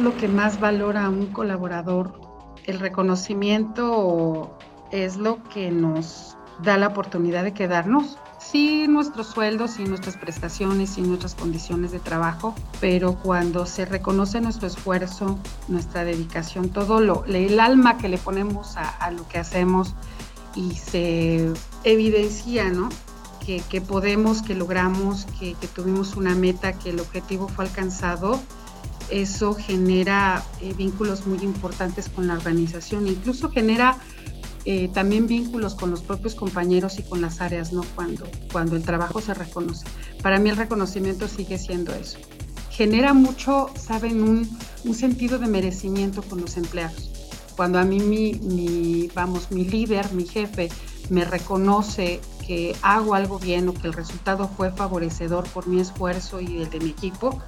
es lo que más valora a un colaborador? El reconocimiento es lo que nos da la oportunidad de quedarnos. Sí, nuestros sueldos y nuestras prestaciones y nuestras condiciones de trabajo, pero cuando se reconoce nuestro esfuerzo, nuestra dedicación, todo lo, el alma que le ponemos a, lo que hacemos y se evidencia, ¿no? Que, podemos, que logramos, que, que, tuvimos una meta, que el objetivo fue alcanzado, eso genera eh, vínculos muy importantes con la organización, incluso genera eh, también vínculos con los propios compañeros y con las áreas, ¿no? Cuando, cuando el trabajo se reconoce. Para mí el reconocimiento sigue siendo eso. Genera mucho, saben, un, sentido de merecimiento con los empleados. Cuando a mí mi, mi, vamos, mi líder, mi jefe, me reconoce que hago algo bien o que el resultado fue favorecedor por mi esfuerzo y el de mi equipo,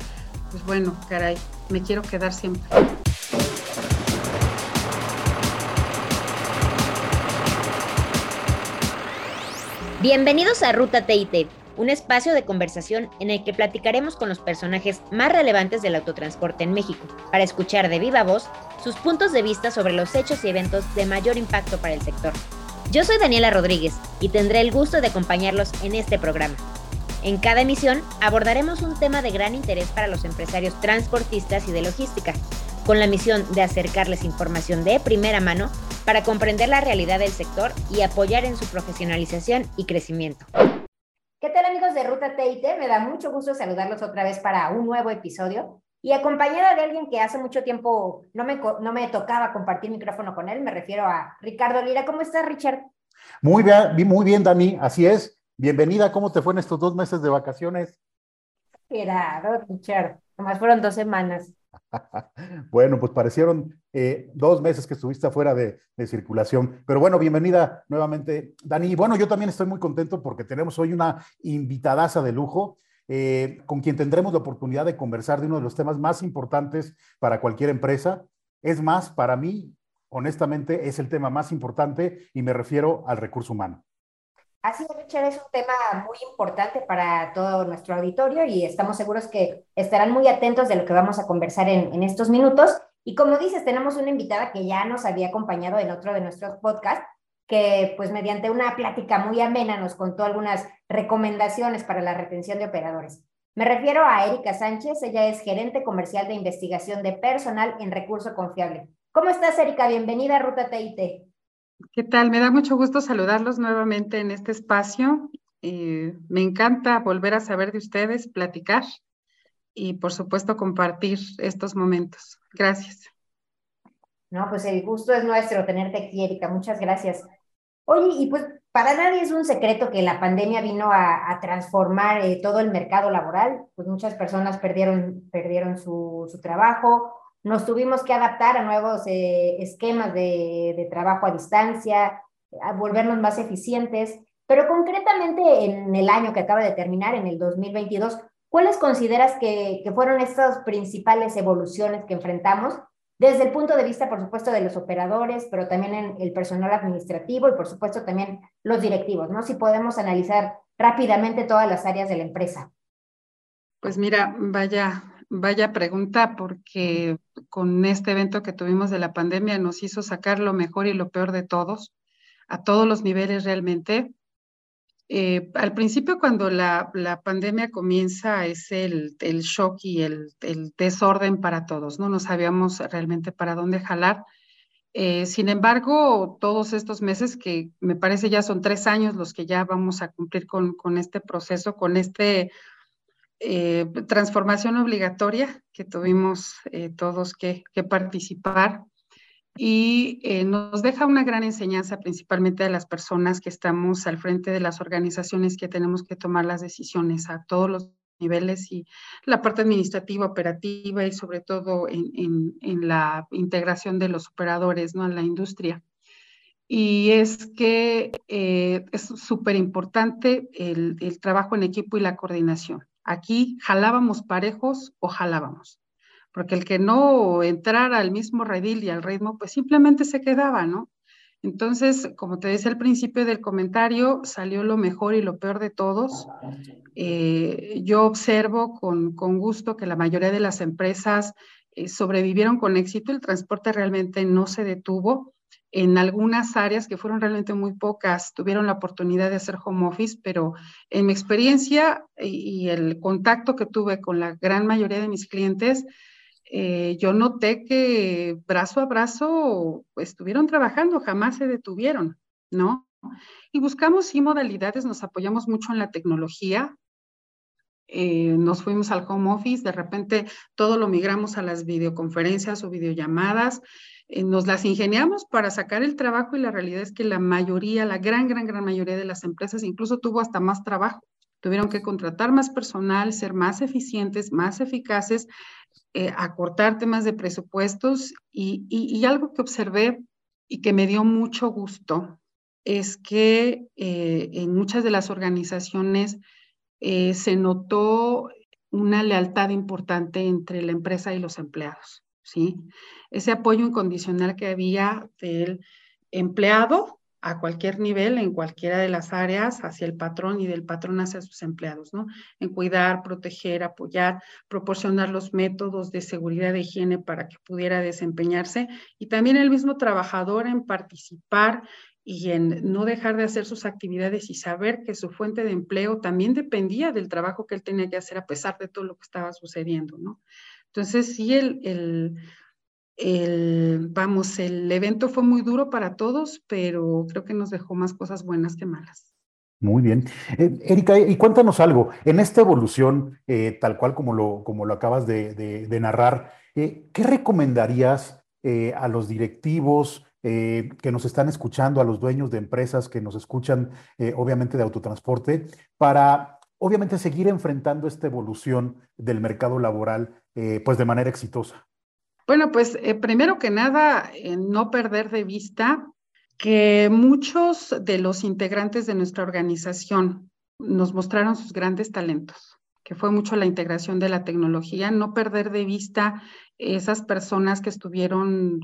pues bueno, caray, me quiero quedar siempre. Bienvenidos a Ruta TIT, un espacio de conversación en el que platicaremos con los personajes más relevantes del autotransporte en México, para escuchar de viva voz sus puntos de vista sobre los hechos y eventos de mayor impacto para el sector. Yo soy Daniela Rodríguez y tendré el gusto de acompañarlos en este programa. En cada emisión abordaremos un tema de gran interés para los empresarios transportistas y de logística, con la misión de acercarles información de primera mano para comprender la realidad del sector y apoyar en su profesionalización y crecimiento. ¿Qué tal amigos de Ruta TIT? Me da mucho gusto saludarlos otra vez para un nuevo episodio y acompañada de alguien que hace mucho tiempo no me, no me tocaba compartir micrófono con él, me refiero a Ricardo Lira. ¿Cómo estás, Richard? Muy bien, muy bien, Dani, así es. Bienvenida, ¿cómo te fue en estos dos meses de vacaciones? Gerardo, Richard, nomás fueron dos semanas. bueno, pues parecieron eh, dos meses que estuviste afuera de, circulación. Pero bueno, bienvenida nuevamente, Dani. Bueno, yo también estoy muy contento porque tenemos hoy una invitadaza de lujo. Eh, con quien tendremos la oportunidad de conversar de uno de los temas más importantes para cualquier empresa. Es más, para mí, honestamente, es el tema más importante y me refiero al recurso humano. Así es, Richard, es un tema muy importante para todo nuestro auditorio y estamos seguros que estarán muy atentos de lo que vamos a conversar en, en estos minutos. Y como dices, tenemos una invitada que ya nos había acompañado en otro de nuestros podcasts, que pues mediante una plática muy amena nos contó algunas recomendaciones para la retención de operadores. Me refiero a Erika Sánchez, ella es gerente comercial de investigación de personal en recurso confiable. ¿Cómo estás, Erika? Bienvenida a Ruta TIT. ¿Qué tal? Me da mucho gusto saludarlos nuevamente en este espacio. Eh, me encanta volver a saber de ustedes, platicar y por supuesto compartir estos momentos. Gracias. No, pues el gusto es nuestro tenerte aquí, Erika. Muchas gracias. Oye, y pues para nadie es un secreto que la pandemia vino a, transformar eh, todo el mercado laboral. Pues muchas personas perdieron, perdieron su, su trabajo, nos tuvimos que adaptar a nuevos eh, esquemas de, trabajo a distancia, a volvernos más eficientes, pero concretamente en el año que acaba de terminar, en el 2022, ¿cuáles consideras que, fueron estas principales evoluciones que enfrentamos desde el punto de vista, por supuesto, de los operadores, pero también en el personal administrativo y, por supuesto, también los directivos, ¿no? Si podemos analizar rápidamente todas las áreas de la empresa. Pues mira, vaya, Vaya pregunta, porque con este evento que tuvimos de la pandemia nos hizo sacar lo mejor y lo peor de todos, a todos los niveles realmente. Eh, al principio, cuando la, la, pandemia comienza, es el, el shock y el, el, desorden para todos, ¿no? No sabíamos realmente para dónde jalar. Eh, sin embargo, todos estos meses, que me parece ya son tres años los que ya vamos a cumplir con, con este proceso, con este eh, transformación obligatoria que tuvimos eh, todos que, participar y eh, nos deja una gran enseñanza principalmente a las personas que estamos al frente de las organizaciones que tenemos que tomar las decisiones a todos los niveles y la parte administrativa, operativa y sobre todo en, la integración de los operadores ¿no? en la industria. Y es que es súper importante el trabajo en equipo y la coordinación Aquí jalábamos parejos o jalábamos, porque el que no entrara al mismo redil y al ritmo, pues simplemente se quedaba, ¿no? Entonces, como te decía al principio del comentario, salió lo mejor y lo peor de todos. Eh, yo observo con, con, gusto que la mayoría de las empresas eh, sobrevivieron con éxito, el transporte realmente no se detuvo. En algunas áreas que fueron realmente muy pocas, tuvieron la oportunidad de hacer home office, pero en mi experiencia y, el contacto que tuve con la gran mayoría de mis clientes, eh, yo noté que brazo a brazo estuvieron trabajando, jamás se detuvieron, ¿no? Y buscamos sí modalidades, nos apoyamos mucho en la tecnología, eh, nos fuimos al home office, de repente todo lo migramos a las videoconferencias o videollamadas, eh, nos las ingeniamos para sacar el trabajo y la realidad es que la mayoría, la gran, gran, gran mayoría de las empresas incluso tuvo hasta más trabajo. Tuvieron que contratar más personal, ser más eficientes, más eficaces, eh, acortar temas de presupuestos y, y, algo que observé y que me dio mucho gusto es que en muchas de las organizaciones eh, se notó una lealtad importante entre la empresa y los empleados, ¿sí? Ese apoyo incondicional que había del empleado a cualquier nivel, en cualquiera de las áreas, hacia el patrón y del patrón hacia sus empleados, ¿no? En cuidar, proteger, apoyar, proporcionar los métodos de seguridad de higiene para que pudiera desempeñarse y también el mismo trabajador en participar y en no dejar de hacer sus actividades y saber que su fuente de empleo también dependía del trabajo que él tenía que hacer a pesar de todo lo que estaba sucediendo, ¿no? Entonces, sí, el, el, el, vamos, el evento fue muy duro para todos, pero creo que nos dejó más cosas buenas que malas. Muy bien. Eh, Erika, y cuéntanos algo, en esta evolución, eh, tal cual como lo, como lo acabas de, de, narrar, eh, ¿qué recomendarías a los directivos, eh, que nos están escuchando, a los dueños de empresas que nos escuchan, eh, obviamente de autotransporte, para obviamente seguir enfrentando esta evolución del mercado laboral, eh, pues de manera exitosa? Bueno, pues primero que nada, no perder de vista que muchos de los integrantes de nuestra organización nos mostraron sus grandes talentos que fue mucho la integración de la tecnología, no perder de vista esas personas que estuvieron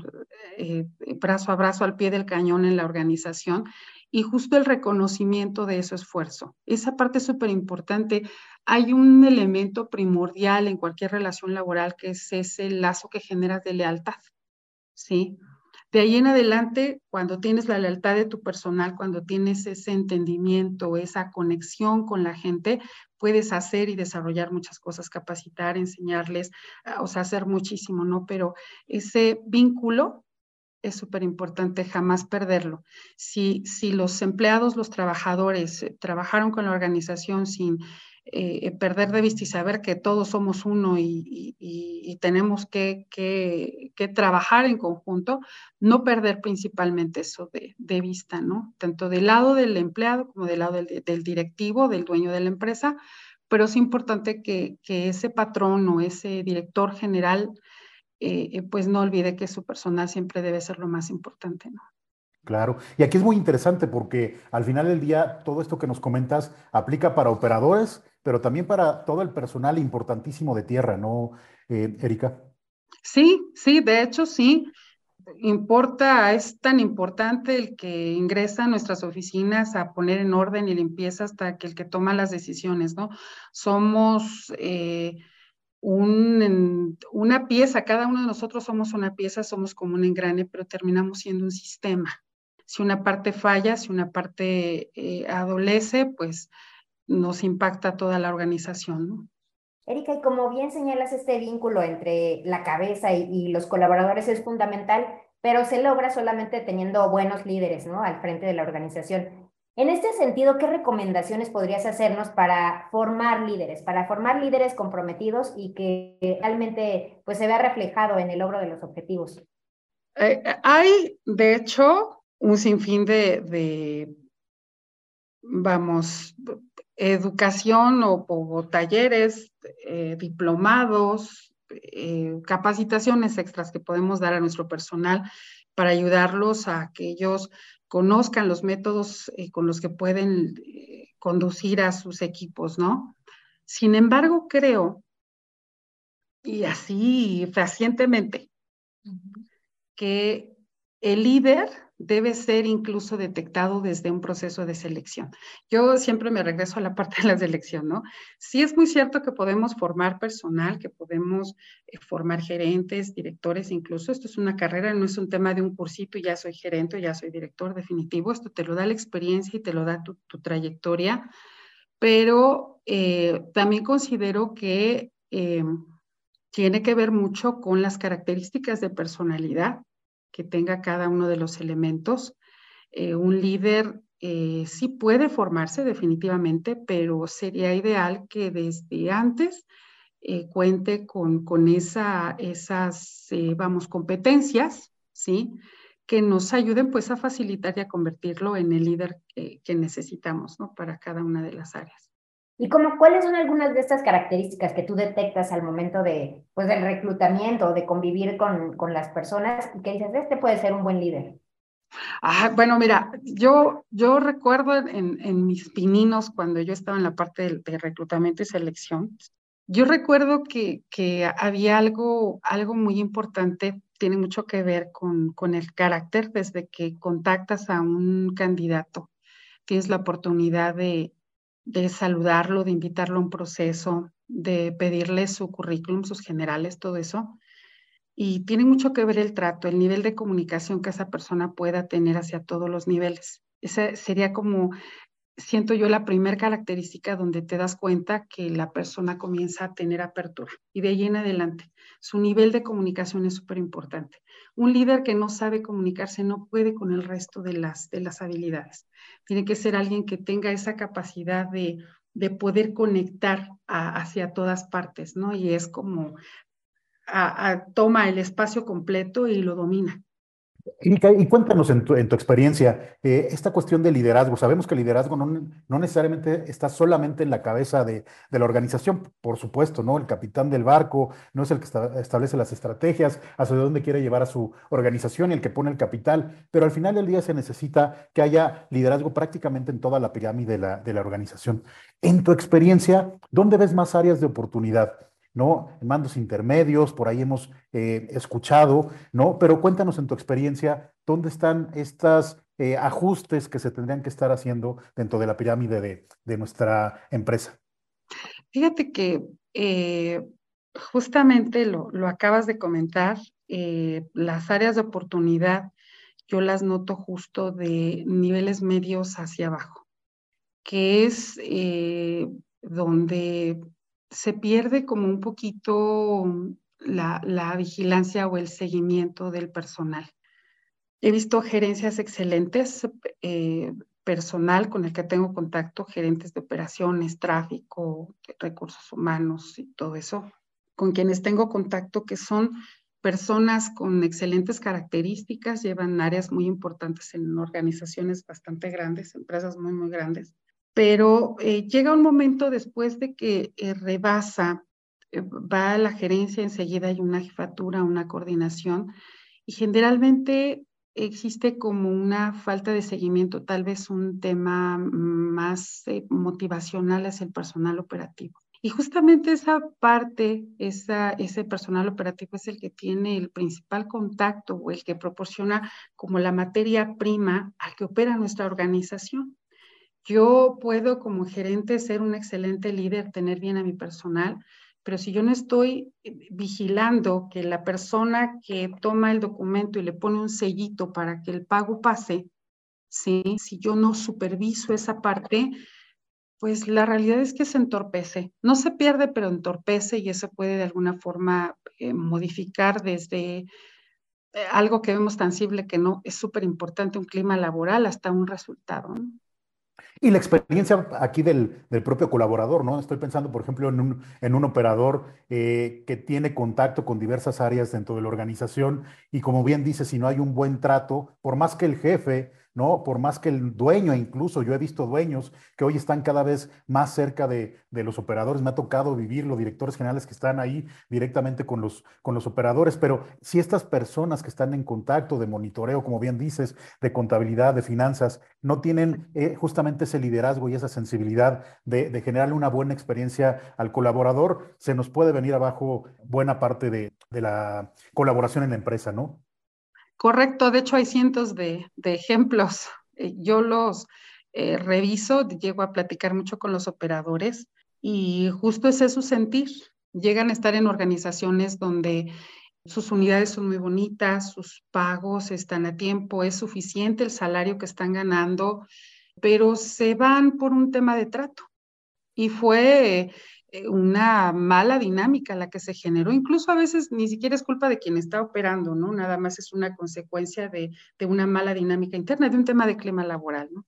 eh, brazo a brazo al pie del cañón en la organización y justo el reconocimiento de ese esfuerzo. Esa parte es súper importante. Hay un elemento primordial en cualquier relación laboral que es ese lazo que generas de lealtad, ¿sí? De ahí en adelante, cuando tienes la lealtad de tu personal, cuando tienes ese entendimiento, esa conexión con la gente, puedes hacer y desarrollar muchas cosas, capacitar, enseñarles, ah, o sea, hacer muchísimo, ¿no? Pero ese vínculo es súper importante jamás perderlo. Si, si los empleados, los trabajadores eh, trabajaron con la organización sin eh, eh, perder de vista y saber que todos somos uno y, tenemos que, trabajar en conjunto, no perder principalmente eso de, vista, ¿no? Tanto del lado del empleado como del lado del, directivo, del dueño de la empresa, pero es importante que, ese patrón o ese director general, eh, pues no olvide que su personal siempre debe ser lo más importante, ¿no? Claro, y aquí es muy interesante porque al final del día todo esto que nos comentas aplica para operadores, pero también para todo el personal importantísimo de tierra, ¿no, eh, Erika? Sí, sí, de hecho sí. Importa, es tan importante el que ingresa a nuestras oficinas a poner en orden y limpieza hasta que el que toma las decisiones, ¿no? Somos eh, una pieza, cada uno de nosotros somos una pieza, somos como un engrane, pero terminamos siendo un sistema si una parte falla, si una parte eh, adolece, pues nos impacta toda la organización. Erika, y como bien señalas, este vínculo entre la cabeza y, los colaboradores es fundamental, pero se logra solamente teniendo buenos líderes ¿no? al frente de la organización. En este sentido, ¿qué recomendaciones podrías hacernos para formar líderes, para formar líderes comprometidos y que realmente pues, se vea reflejado en el logro de los objetivos? Eh, hay, de hecho, un sinfín de, vamos, educación o, talleres, eh, diplomados, eh, capacitaciones extras que podemos dar a nuestro personal para ayudarlos a que ellos conozcan los métodos eh, con los que pueden conducir a sus equipos, ¿no? Sin embargo, creo, y así fehacientemente, que el líder debe ser incluso detectado desde un proceso de selección. Yo siempre me regreso a la parte de la selección, ¿no? Sí es muy cierto que podemos formar personal, que podemos eh, formar gerentes, directores, incluso esto es una carrera, no es un tema de un cursito ya soy gerente, ya soy director definitivo, esto te lo da la experiencia y te lo da tu, trayectoria, pero eh, también considero que eh, tiene que ver mucho con las características de personalidad que tenga cada uno de los elementos. Eh, un líder eh, sí puede formarse definitivamente, pero sería ideal que desde antes eh, cuente con, con esa, esas, vamos, competencias, ¿sí? Que nos ayuden pues a facilitar y a convertirlo en el líder que necesitamos, ¿no? Para cada una de las áreas. ¿Y como cuáles son algunas de estas características que tú detectas al momento de, pues, del reclutamiento, de convivir con, con las personas y que dices, este puede ser un buen líder? Ah, bueno, mira, yo, yo recuerdo en, en, mis pininos cuando yo estaba en la parte de, reclutamiento y selección, yo recuerdo que, que, había algo, algo muy importante, tiene mucho que ver con, con el carácter desde que contactas a un candidato. Tienes la oportunidad de, de saludarlo, de invitarlo a un proceso, de pedirle su currículum, sus generales, todo eso. Y tiene mucho que ver el trato, el nivel de comunicación que esa persona pueda tener hacia todos los niveles. Esa sería como siento yo la primera característica donde te das cuenta que la persona comienza a tener apertura y de ahí en adelante. Su nivel de comunicación es súper importante. Un líder que no sabe comunicarse no puede con el resto de las, de las habilidades. Tiene que ser alguien que tenga esa capacidad de, de poder conectar hacia todas partes, ¿no? Y es como toma el espacio completo y lo domina. Y, cuéntanos en tu, experiencia, eh, esta cuestión de liderazgo. Sabemos que el liderazgo no, necesariamente está solamente en la cabeza de, la organización, por supuesto, ¿no? El capitán del barco no es el que establece las estrategias, hacia dónde quiere llevar a su organización y el que pone el capital, pero al final del día se necesita que haya liderazgo prácticamente en toda la pirámide de la, de la organización. En tu experiencia, ¿dónde ves más áreas de oportunidad? ¿No? Mandos intermedios, por ahí hemos eh, escuchado, ¿no? Pero cuéntanos en tu experiencia, ¿dónde están estos eh, ajustes que se tendrían que estar haciendo dentro de la pirámide de, nuestra empresa? Fíjate que eh, justamente lo, lo, acabas de comentar, las áreas de oportunidad yo las noto justo de niveles medios hacia abajo, que es donde se pierde como un poquito la, vigilancia o el seguimiento del personal. He visto gerencias excelentes, eh, personal con el que tengo contacto, gerentes de operaciones, tráfico, recursos humanos y todo eso, con quienes tengo contacto que son personas con excelentes características, llevan áreas muy importantes en organizaciones bastante grandes, empresas muy, muy grandes, pero eh, llega un momento después de que eh, rebasa, eh, va a la gerencia, enseguida hay una jefatura, una coordinación, y generalmente existe como una falta de seguimiento, tal vez un tema más motivacional hacia el personal operativo. Y justamente esa parte, ese personal operativo es el que tiene el principal contacto o el que proporciona como la materia prima al que opera nuestra organización. Yo puedo como gerente ser un excelente líder, tener bien a mi personal, pero si yo no estoy eh, vigilando que la persona que toma el documento y le pone un sellito para que el pago pase, ¿sí? si yo no superviso esa parte, pues la realidad es que se entorpece. No se pierde, pero entorpece y eso puede de alguna forma eh, modificar desde eh, algo que vemos tangible que no es súper importante, un clima laboral, hasta un resultado. ¿no? Y la experiencia aquí del, propio colaborador, ¿no? Estoy pensando, por ejemplo, en un, en un operador eh, que tiene contacto con diversas áreas dentro de la organización y como bien dice, si no hay un buen trato, por más que el jefe ¿no? Por más que el dueño, incluso yo he visto dueños que hoy están cada vez más cerca de, los operadores, me ha tocado vivir los directores generales que están ahí directamente con los, con los operadores, pero si estas personas que están en contacto de monitoreo, como bien dices, de contabilidad, de finanzas, no tienen eh, justamente ese liderazgo y esa sensibilidad de, de, generarle una buena experiencia al colaborador, se nos puede venir abajo buena parte de, de la colaboración en la empresa, ¿no? Correcto, de hecho hay cientos de, ejemplos. Eh, yo los eh, reviso, llego a platicar mucho con los operadores y justo ese es su sentir. Llegan a estar en organizaciones donde sus unidades son muy bonitas, sus pagos están a tiempo, es suficiente el salario que están ganando, pero se van por un tema de trato. Y fue una mala dinámica la que se generó. Incluso a veces ni siquiera es culpa de quien está operando, ¿no? Nada más es una consecuencia de, una mala dinámica interna, de un tema de clima laboral, ¿no?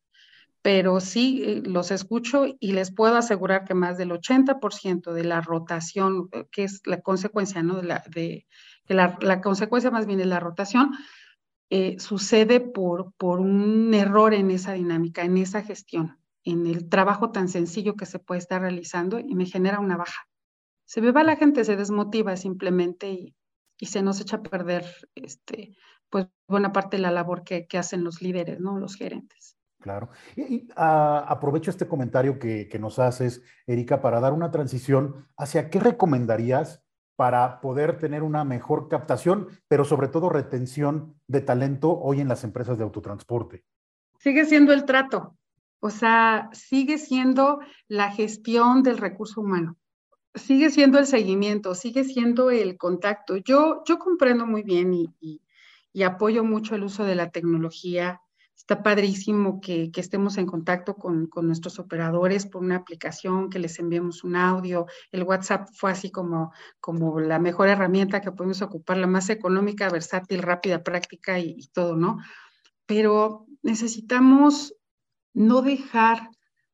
Pero sí eh, los escucho y les puedo asegurar que más del 80% de la rotación, eh, que es la consecuencia, ¿no? De la, de, que la, consecuencia más bien de la rotación, sucede por, por un error en esa dinámica, en esa gestión en el trabajo tan sencillo que se puede estar realizando y me genera una baja. Se ve va la gente, se desmotiva simplemente y, se nos echa a perder este, pues buena parte de la labor que, hacen los líderes, ¿no? Los gerentes. Claro. Y, ah, aprovecho este comentario que, que, nos haces, Erika, para dar una transición hacia qué recomendarías para poder tener una mejor captación, pero sobre todo retención de talento hoy en las empresas de autotransporte. Sigue siendo el trato. O sea, sigue siendo la gestión del recurso humano, sigue siendo el seguimiento, sigue siendo el contacto. Yo, yo comprendo muy bien y, apoyo mucho el uso de la tecnología. Está padrísimo que, estemos en contacto con, nuestros operadores por una aplicación, que les enviemos un audio. El WhatsApp fue así como, como la mejor herramienta que podemos ocupar, la más económica, versátil, rápida, práctica y, y todo, ¿no? Pero necesitamos no dejar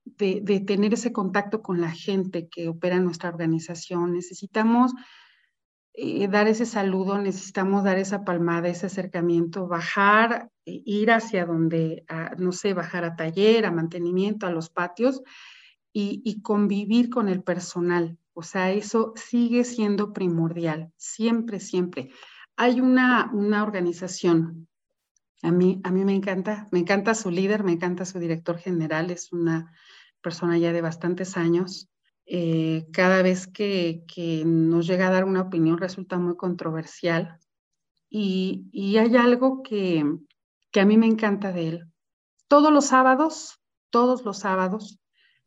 de, tener ese contacto con la gente que opera en nuestra organización. Necesitamos eh, dar ese saludo, necesitamos dar esa palmada, ese acercamiento, bajar, e ir hacia donde, no sé, bajar a taller, a mantenimiento, a los patios y, convivir con el personal. O sea, eso sigue siendo primordial, siempre, siempre. Hay una, una organización a mí, a mí me encanta, me encanta su líder, me encanta su director general, es una persona ya de bastantes años. Eh, cada vez que, nos llega a dar una opinión resulta muy controversial y, hay algo que, que a mí me encanta de él. Todos los sábados, todos los sábados,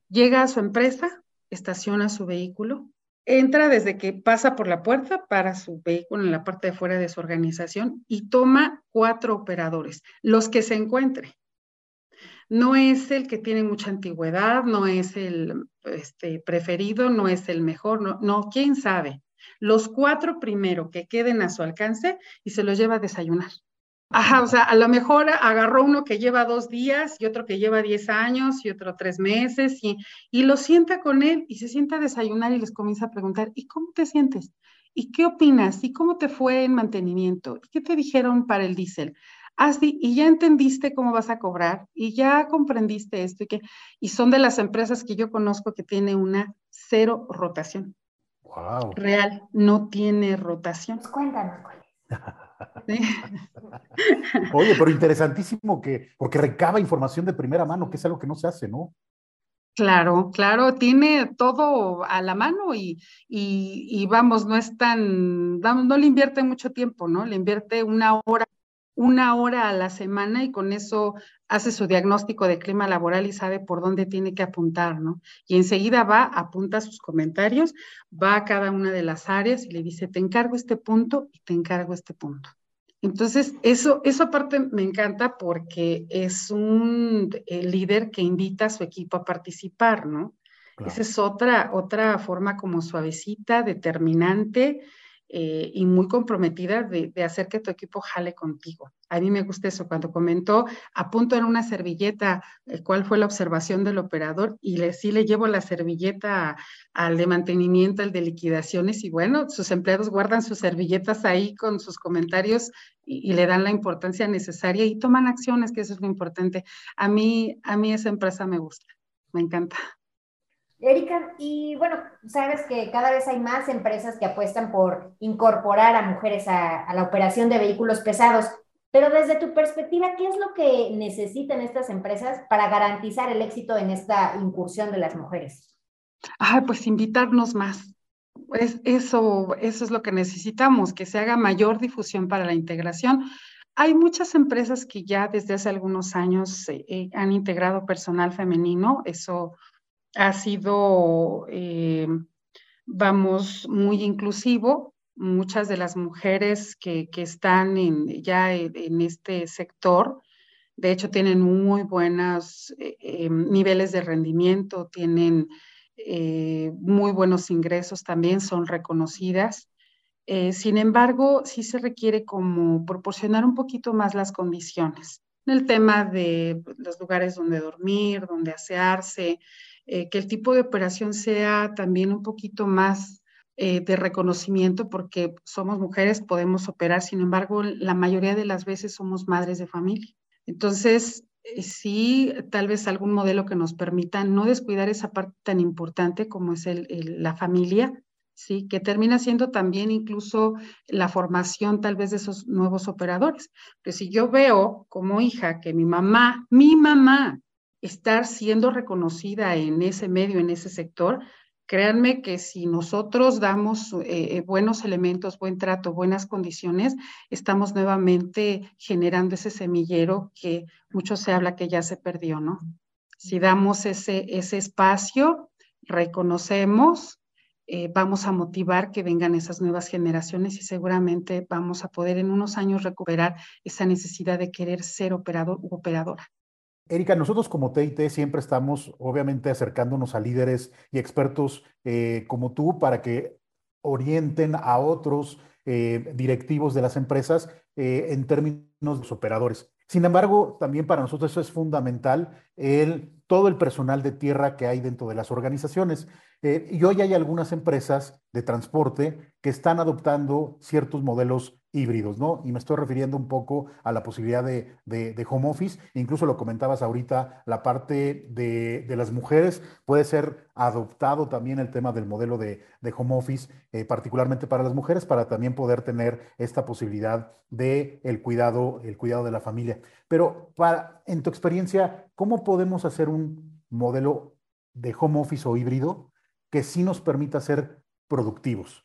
llega a su empresa, estaciona su vehículo entra desde que pasa por la puerta para su vehículo en la parte de fuera de su organización y toma cuatro operadores, los que se encuentre. No es el que tiene mucha antigüedad, no es el este, preferido, no es el mejor, no, no, quién sabe. Los cuatro primero que queden a su alcance y se los lleva a desayunar. Ajá, o sea, a lo mejor agarró uno que lleva dos días y otro que lleva diez años y otro tres meses y, y lo sienta con él y se sienta a desayunar y les comienza a preguntar, ¿y cómo te sientes? ¿Y qué opinas? ¿Y cómo te fue en mantenimiento? ¿Y qué te dijeron para el diésel? Así, y ya entendiste cómo vas a cobrar y ya comprendiste esto y que, y son de las empresas que yo conozco que tiene una cero rotación. Wow. Real, no tiene rotación. Pues cuéntanos, Oye, pero interesantísimo que, porque recaba información de primera mano, que es algo que no se hace, ¿no? Claro, claro, tiene todo a la mano y, y, vamos, no es tan, no le invierte mucho tiempo, ¿no? Le invierte una hora una hora a la semana y con eso hace su diagnóstico de clima laboral y sabe por dónde tiene que apuntar, ¿no? Y enseguida va, apunta sus comentarios, va a cada una de las áreas y le dice, te encargo este punto y te encargo este punto. Entonces, eso, eso aparte me encanta porque es un líder que invita a su equipo a participar, ¿no? Esa es otra, otra forma como suavecita, determinante, eh, y muy comprometida de, hacer que tu equipo jale contigo. A mí me gusta eso, cuando comentó, apunto en una servilleta eh, cuál fue la observación del operador y le, sí le llevo la servilleta al de mantenimiento, al de liquidaciones y bueno, sus empleados guardan sus servilletas ahí con sus comentarios y, le dan la importancia necesaria y toman acciones, que eso es lo importante. A mí, a mí esa empresa me gusta, me encanta. Erika, y bueno, sabes que cada vez hay más empresas que apuestan por incorporar a mujeres a, la operación de vehículos pesados, pero desde tu perspectiva, ¿qué es lo que necesitan estas empresas para garantizar el éxito en esta incursión de las mujeres? Ah, pues invitarnos más. Es, eso, eso es lo que necesitamos, que se haga mayor difusión para la integración Hay muchas empresas que ya desde hace algunos años eh, han integrado personal femenino. Eso ha sido, eh, vamos, muy inclusivo. Muchas de las mujeres que, están ya en, este sector, de hecho, tienen muy buenos eh, niveles de rendimiento, tienen muy buenos ingresos también, son reconocidas. Eh, sin embargo, sí se requiere como proporcionar un poquito más las condiciones. En el tema de los lugares donde dormir, donde asearse, eh, que el tipo de operación sea también un poquito más eh, de reconocimiento, porque somos mujeres, podemos operar, sin embargo, la mayoría de las veces somos madres de familia. Entonces, sí, tal vez algún modelo que nos permita no descuidar esa parte tan importante como es la familia, ¿sí? Que termina siendo también incluso la formación tal vez de esos nuevos operadores. Pero si yo veo como hija que mi mamá, mi mamá, estar siendo reconocida en ese medio, en ese sector, créanme que si nosotros damos eh, eh, buenos elementos, buen trato, buenas condiciones, estamos nuevamente generando ese semillero que mucho se habla que ya se perdió, ¿no? Si damos ese, ese espacio, reconocemos, eh, vamos a motivar que vengan esas nuevas generaciones y seguramente vamos a poder en unos años recuperar esa necesidad de querer ser operador u operadora. Erika, nosotros como TIT siempre estamos obviamente acercándonos a líderes y expertos eh, como tú para que orienten a otros eh, directivos de las empresas en términos de los operadores. Sin embargo, también para nosotros eso es fundamental, el, todo el personal de tierra que hay dentro de las organizaciones. Eh, y hoy hay algunas empresas de transporte que están adoptando ciertos modelos híbridos, ¿no? Y me estoy refiriendo un poco a la posibilidad de, home office, incluso lo comentabas ahorita, la parte de, las mujeres puede ser adoptado también el tema del modelo de, home office, eh, particularmente para las mujeres, para también poder tener esta posibilidad de el cuidado, el cuidado de la familia. Pero para, en tu experiencia, ¿cómo podemos hacer un modelo de home office o híbrido que sí nos permita ser productivos?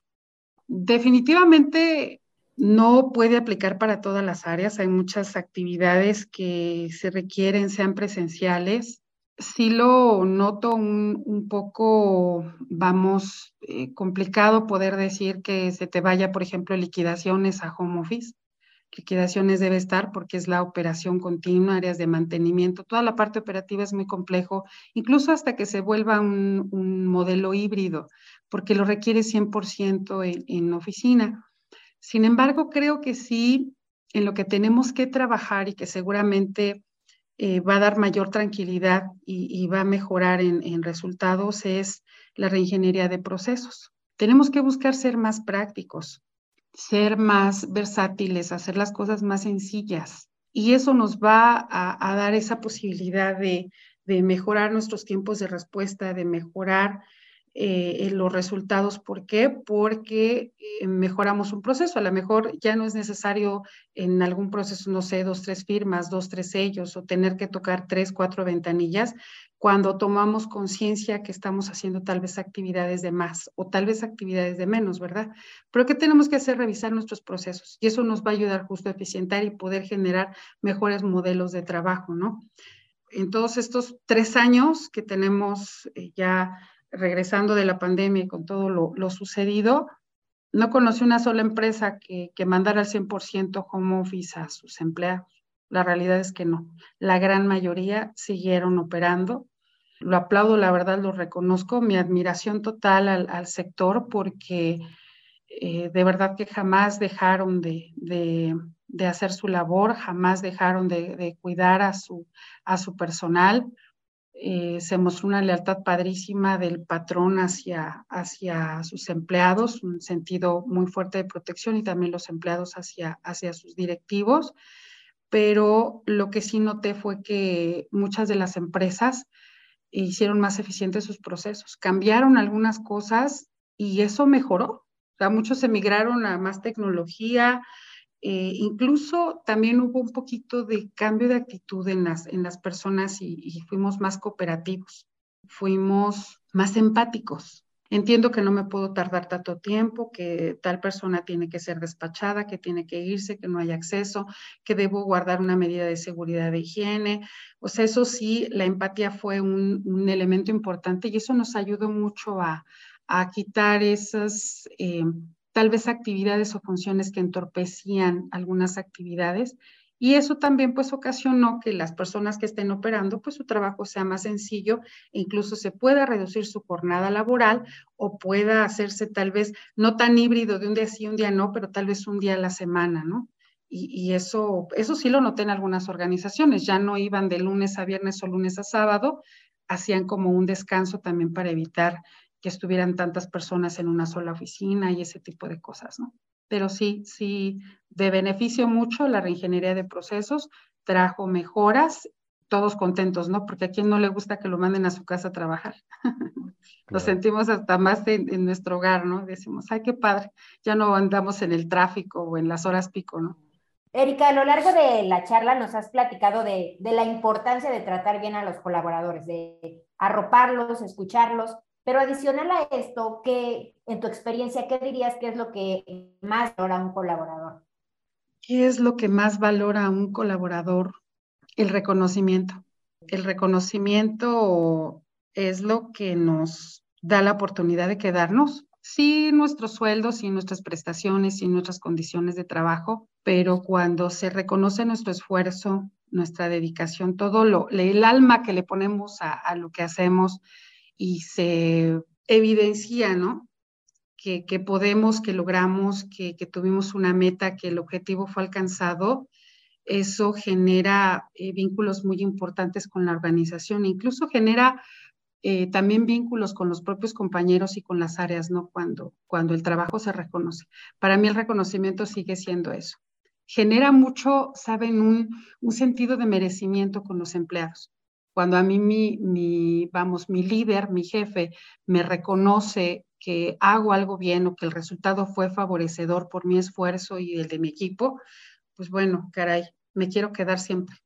Definitivamente no puede aplicar para todas las áreas. Hay muchas actividades que se requieren, sean presenciales. Sí lo noto un, poco, vamos, eh, complicado poder decir que se te vaya, por ejemplo, liquidaciones a home office liquidaciones debe estar porque es la operación continua, áreas de mantenimiento, toda la parte operativa es muy complejo, incluso hasta que se vuelva un, modelo híbrido, porque lo requiere 100% en, en oficina. Sin embargo, creo que sí, en lo que tenemos que trabajar y que seguramente eh, va a dar mayor tranquilidad y, va a mejorar en, en resultados es la reingeniería de procesos. Tenemos que buscar ser más prácticos, ser más versátiles, hacer las cosas más sencillas. Y eso nos va a, dar esa posibilidad de, mejorar nuestros tiempos de respuesta, de mejorar eh, los resultados. ¿Por qué? Porque eh, mejoramos un proceso. A lo mejor ya no es necesario en algún proceso, no sé, dos, tres firmas, dos, tres sellos o tener que tocar tres, cuatro ventanillas, cuando tomamos conciencia que estamos haciendo tal vez actividades de más o tal vez actividades de menos, ¿verdad? Pero ¿qué tenemos que hacer? Revisar nuestros procesos y eso nos va a ayudar justo a eficientar y poder generar mejores modelos de trabajo, ¿no? En todos estos tres años que tenemos eh, ya regresando de la pandemia y con todo lo, sucedido, no conocí una sola empresa que, que mandara al 100% home office a sus empleados. La realidad es que no. La gran mayoría siguieron operando lo aplaudo, la verdad lo reconozco, mi admiración total al, sector porque eh, de verdad que jamás dejaron de, hacer su labor, jamás dejaron de, cuidar a su, a su personal. Eh, se mostró una lealtad padrísima del patrón hacia, hacia sus empleados, un sentido muy fuerte de protección y también los empleados hacia, hacia sus directivos. Pero lo que sí noté fue que muchas de las empresas hicieron más eficientes sus procesos. Cambiaron algunas cosas y eso mejoró. O sea, muchos emigraron a más tecnología, eh, incluso también hubo un poquito de cambio de actitud en las, en las personas y, fuimos más cooperativos, fuimos más empáticos. Entiendo que no me puedo tardar tanto tiempo, que tal persona tiene que ser despachada, que tiene que irse, que no hay acceso, que debo guardar una medida de seguridad de higiene. O sea, eso sí, la empatía fue un, elemento importante y eso nos ayudó mucho a, quitar esas eh, tal vez actividades o funciones que entorpecían algunas actividades y eso también pues ocasionó que las personas que estén operando pues su trabajo sea más sencillo e incluso se pueda reducir su jornada laboral o pueda hacerse tal vez no tan híbrido de un día sí, un día no, pero tal vez un día a la semana, ¿no? Y, eso, eso sí lo noté en algunas organizaciones, ya no iban de lunes a viernes o lunes a sábado, hacían como un descanso también para evitar que estuvieran tantas personas en una sola oficina y ese tipo de cosas, ¿no? pero sí, sí, de beneficio mucho la reingeniería de procesos, trajo mejoras, todos contentos, ¿no? Porque a quien no le gusta que lo manden a su casa a trabajar. lo sentimos hasta más en, nuestro hogar, ¿no? Decimos, ay, qué padre, ya no andamos en el tráfico o en las horas pico, ¿no? Erika, a lo largo de la charla nos has platicado de, de la importancia de tratar bien a los colaboradores, de arroparlos, escucharlos, pero adicional a esto, ¿qué, en tu experiencia, qué dirías que es lo que más valora un colaborador? ¿Qué es lo que más valora un colaborador? El reconocimiento. El reconocimiento es lo que nos da la oportunidad de quedarnos sin nuestros sueldos, sin nuestras prestaciones, sin nuestras condiciones de trabajo, pero cuando se reconoce nuestro esfuerzo, nuestra dedicación, todo lo, el alma que le ponemos a, a lo que hacemos, y se evidencia, ¿no? Que, podemos, que logramos, que, tuvimos una meta, que el objetivo fue alcanzado, eso genera eh, vínculos muy importantes con la organización, incluso genera eh, también vínculos con los propios compañeros y con las áreas, ¿no? Cuando, cuando el trabajo se reconoce. Para mí el reconocimiento sigue siendo eso. Genera mucho, saben, un sentido de merecimiento con los empleados. Cuando a mí mi, vamos, mi líder, mi jefe, me reconoce que hago algo bien o que el resultado fue favorecedor por mi esfuerzo y el de mi equipo, pues bueno, caray, me quiero quedar siempre.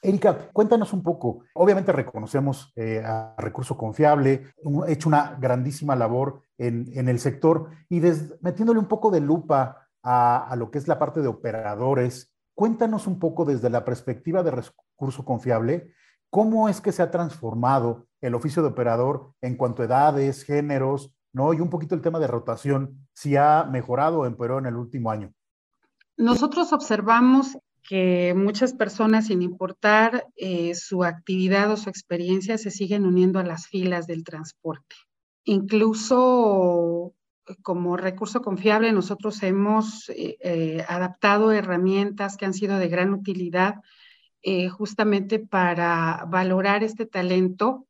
Erika, cuéntanos un poco. Obviamente reconocemos eh, a Recurso Confiable, ha hecho una grandísima labor en, el sector y metiéndole un poco de lupa a, a, lo que es la parte de operadores, cuéntanos un poco desde la perspectiva de Recurso Confiable, ¿Cómo es que se ha transformado el oficio de operador en cuanto a edades, géneros, ¿no? Y un poquito el tema de rotación, si ha mejorado o empeoró en el último año. Nosotros observamos que muchas personas, sin importar eh, su actividad o su experiencia, se siguen uniendo a las filas del transporte. Incluso eh, como recurso confiable, nosotros hemos eh, adaptado herramientas que han sido de gran utilidad eh, justamente para valorar este talento,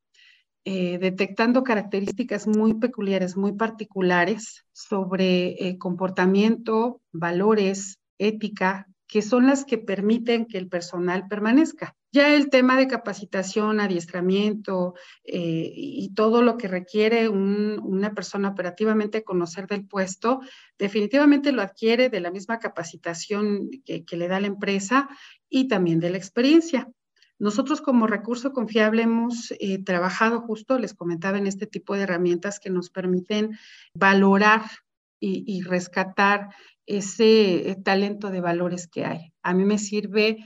eh, detectando características muy peculiares, muy particulares sobre eh, comportamiento, valores, ética, que son las que permiten que el personal permanezca. Ya el tema de capacitación, adiestramiento y todo lo que requiere una persona operativamente conocer del puesto, definitivamente lo adquiere de la misma capacitación que, le da la empresa y también de la experiencia. Nosotros como recurso confiable hemos eh, trabajado justo, les comentaba, en este tipo de herramientas que nos permiten valorar y rescatar ese eh, talento de valores que hay. A mí me sirve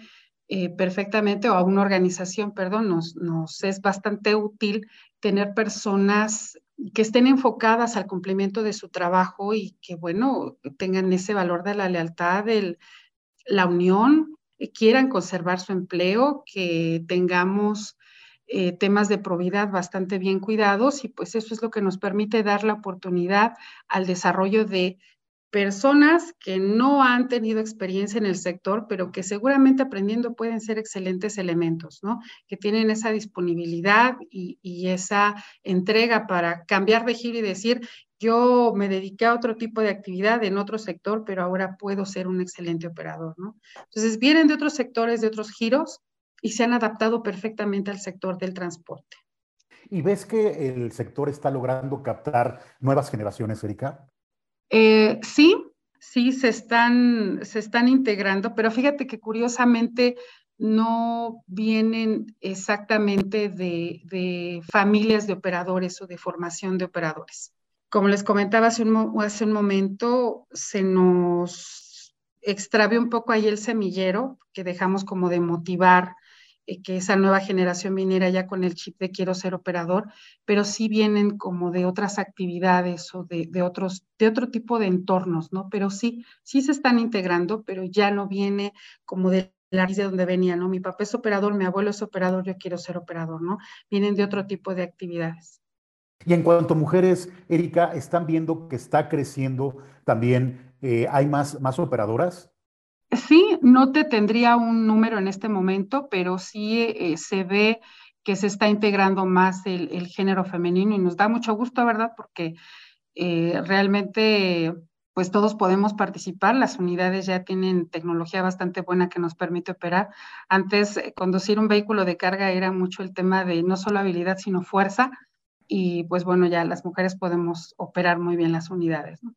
eh, perfectamente, o a una organización, perdón, nos, es bastante útil tener personas que estén enfocadas al cumplimiento de su trabajo y que, bueno, tengan ese valor de la lealtad, de la unión, quieran conservar su empleo, que tengamos eh, temas de probidad bastante bien cuidados y pues eso es lo que nos permite dar la oportunidad al desarrollo de personas que no han tenido experiencia en el sector, pero que seguramente aprendiendo pueden ser excelentes elementos, ¿no? Que tienen esa disponibilidad y, esa entrega para cambiar de giro y decir, yo me dediqué a otro tipo de actividad en otro sector, pero ahora puedo ser un excelente operador, ¿no? Entonces, vienen de otros sectores, de otros giros y se han adaptado perfectamente al sector del transporte. ¿Y ves que el sector está logrando captar nuevas generaciones, Erika? Eh, sí, sí, se están, se están integrando, pero fíjate que curiosamente no vienen exactamente de, familias de operadores o de formación de operadores. Como les comentaba hace un, momento, se nos extravió un poco ahí el semillero, que dejamos como de motivar eh, que esa nueva generación viniera ya con el chip de quiero ser operador, pero sí vienen como de otras actividades o de, otros, de otro tipo de entornos, ¿no? Pero sí, sí se están integrando, pero ya no viene como de la de donde venía, ¿no? Mi papá es operador, mi abuelo es operador, yo quiero ser operador, ¿no? Vienen de otro tipo de actividades. Y en cuanto a mujeres, Erika, ¿están viendo que está creciendo también? Eh, ¿Hay más, más operadoras? Sí, no te tendría un número en este momento, pero sí eh, se ve que se está integrando más el, género femenino y nos da mucho gusto, ¿verdad? Porque eh, realmente pues todos podemos participar, las unidades ya tienen tecnología bastante buena que nos permite operar. Antes, conducir un vehículo de carga era mucho el tema de no solo habilidad, sino fuerza, y pues bueno, ya las mujeres podemos operar muy bien las unidades. ¿no?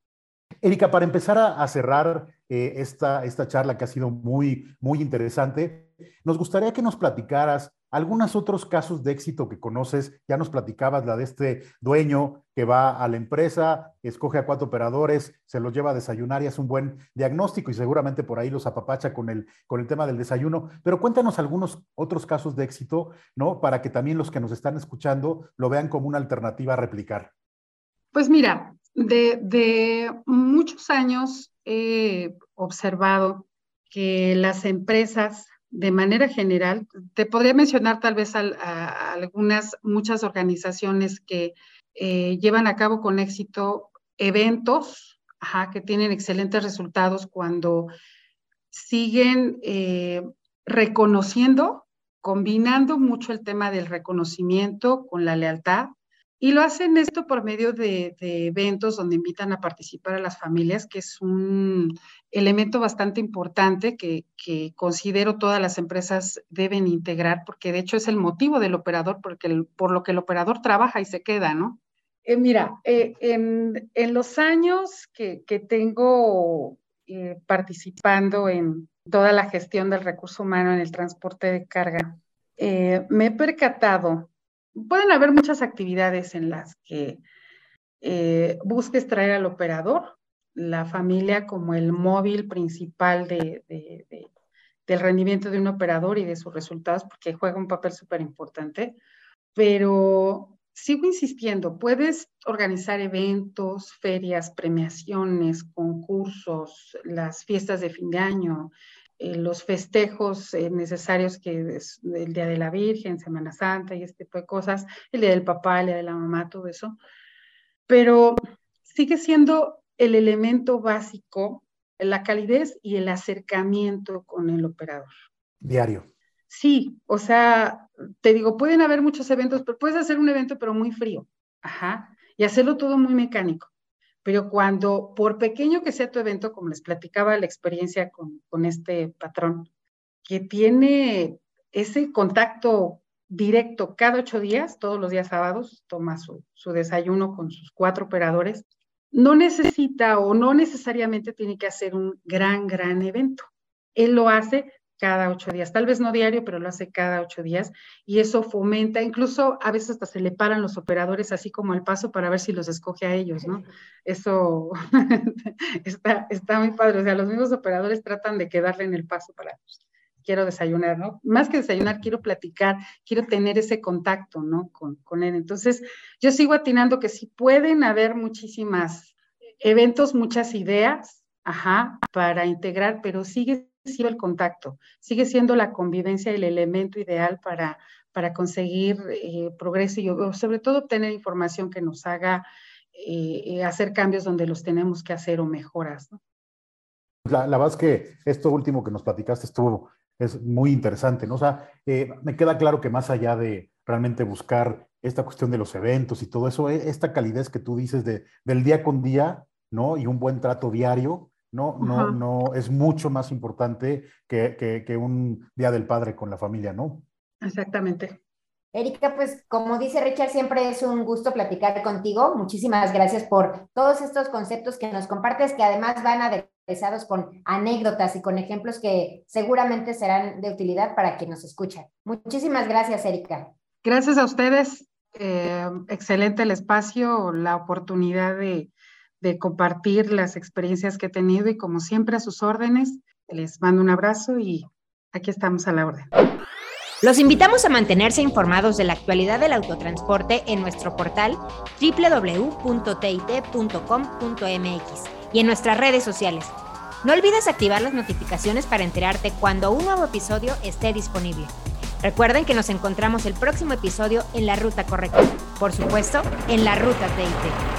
Erika, para empezar a, cerrar eh, esta, esta charla que ha sido muy, muy interesante, nos gustaría que nos platicaras algunos otros casos de éxito que conoces. Ya nos platicabas la de este dueño que va a la empresa, escoge a cuatro operadores, se los lleva a desayunar y hace un buen diagnóstico y seguramente por ahí los apapacha con el, con el tema del desayuno. Pero cuéntanos algunos otros casos de éxito, ¿no? Para que también los que nos están escuchando lo vean como una alternativa a replicar. Pues mira, de, muchos años he observado que las empresas, de manera general, te podría mencionar tal vez algunas, muchas organizaciones que eh, llevan a cabo con éxito eventos que tienen excelentes resultados cuando siguen eh, reconociendo, combinando mucho el tema del reconocimiento con la lealtad, y lo hacen esto por medio de, eventos donde invitan a participar a las familias, que es un elemento bastante importante que, considero todas las empresas deben integrar, porque de hecho es el motivo del operador, porque por lo que el operador trabaja y se queda, ¿no? Eh, mira, eh, en, los años que, tengo eh, participando en toda la gestión del recurso humano en el transporte de carga, me he percatado pueden haber muchas actividades en las que eh, busques traer al operador, la familia como el móvil principal de, del rendimiento de un operador y de sus resultados, porque juega un papel súper importante, pero sigo insistiendo, puedes organizar eventos, ferias, premiaciones, concursos, las fiestas de fin de año, los festejos eh, necesarios que es el Día de la Virgen, Semana Santa y este tipo de cosas, el Día del Papá, el Día de la Mamá, todo eso. Pero sigue siendo el elemento básico, la calidez y el acercamiento con el operador. Diario. Sí, o sea, te digo, pueden haber muchos eventos, pero puedes hacer un evento pero muy frío, ajá, y hacerlo todo muy mecánico pero cuando, por pequeño que sea tu evento, como les platicaba la experiencia con, este patrón, que tiene ese contacto directo cada ocho días, todos los días sábados, toma su, desayuno con sus cuatro operadores, no necesita o no necesariamente tiene que hacer un gran, gran evento. Él lo hace cada ocho días, tal vez no diario, pero lo hace cada ocho días y eso fomenta, incluso a veces hasta se le paran los operadores así como al paso para ver si los escoge a ellos, ¿no? Eso está, está muy padre, o sea, los mismos operadores tratan de quedarle en el paso para, pues, quiero desayunar, ¿no? Más que desayunar, quiero platicar, quiero tener ese contacto, ¿no? Con, con él. Entonces, yo sigo atinando que sí pueden haber muchísimas eventos, muchas ideas, ajá, para integrar, pero sigue siendo el contacto, sigue siendo la convivencia el elemento ideal para, para conseguir eh, progreso y sobre todo obtener información que nos haga eh, eh, hacer cambios donde los tenemos que hacer o mejoras. La, la, verdad es que esto último que nos platicaste estuvo, es muy interesante, ¿no? O sea, me queda claro que más allá de realmente buscar esta cuestión de los eventos y todo eso, esta calidez que tú dices de, del día con día, ¿no? Y un buen trato diario, no, no, no, es mucho más importante que, que, un Día del Padre con la familia, ¿no? Exactamente. Erika, pues como dice Richard, siempre es un gusto platicar contigo. Muchísimas gracias por todos estos conceptos que nos compartes, que además van aderezados con anécdotas y con ejemplos que seguramente serán de utilidad para quien nos escucha. Muchísimas gracias, Erika. Gracias a ustedes. eh, excelente el espacio, la oportunidad de, de compartir las experiencias que he tenido y como siempre a sus órdenes, les mando un abrazo y aquí estamos a la orden. Los invitamos a mantenerse informados de la actualidad del autotransporte en nuestro portal www.tit.com.mx y en nuestras redes sociales. No olvides activar las notificaciones para enterarte cuando un nuevo episodio esté disponible. Recuerden que nos encontramos el próximo episodio en la ruta correcta. Por supuesto, en la ruta TIT.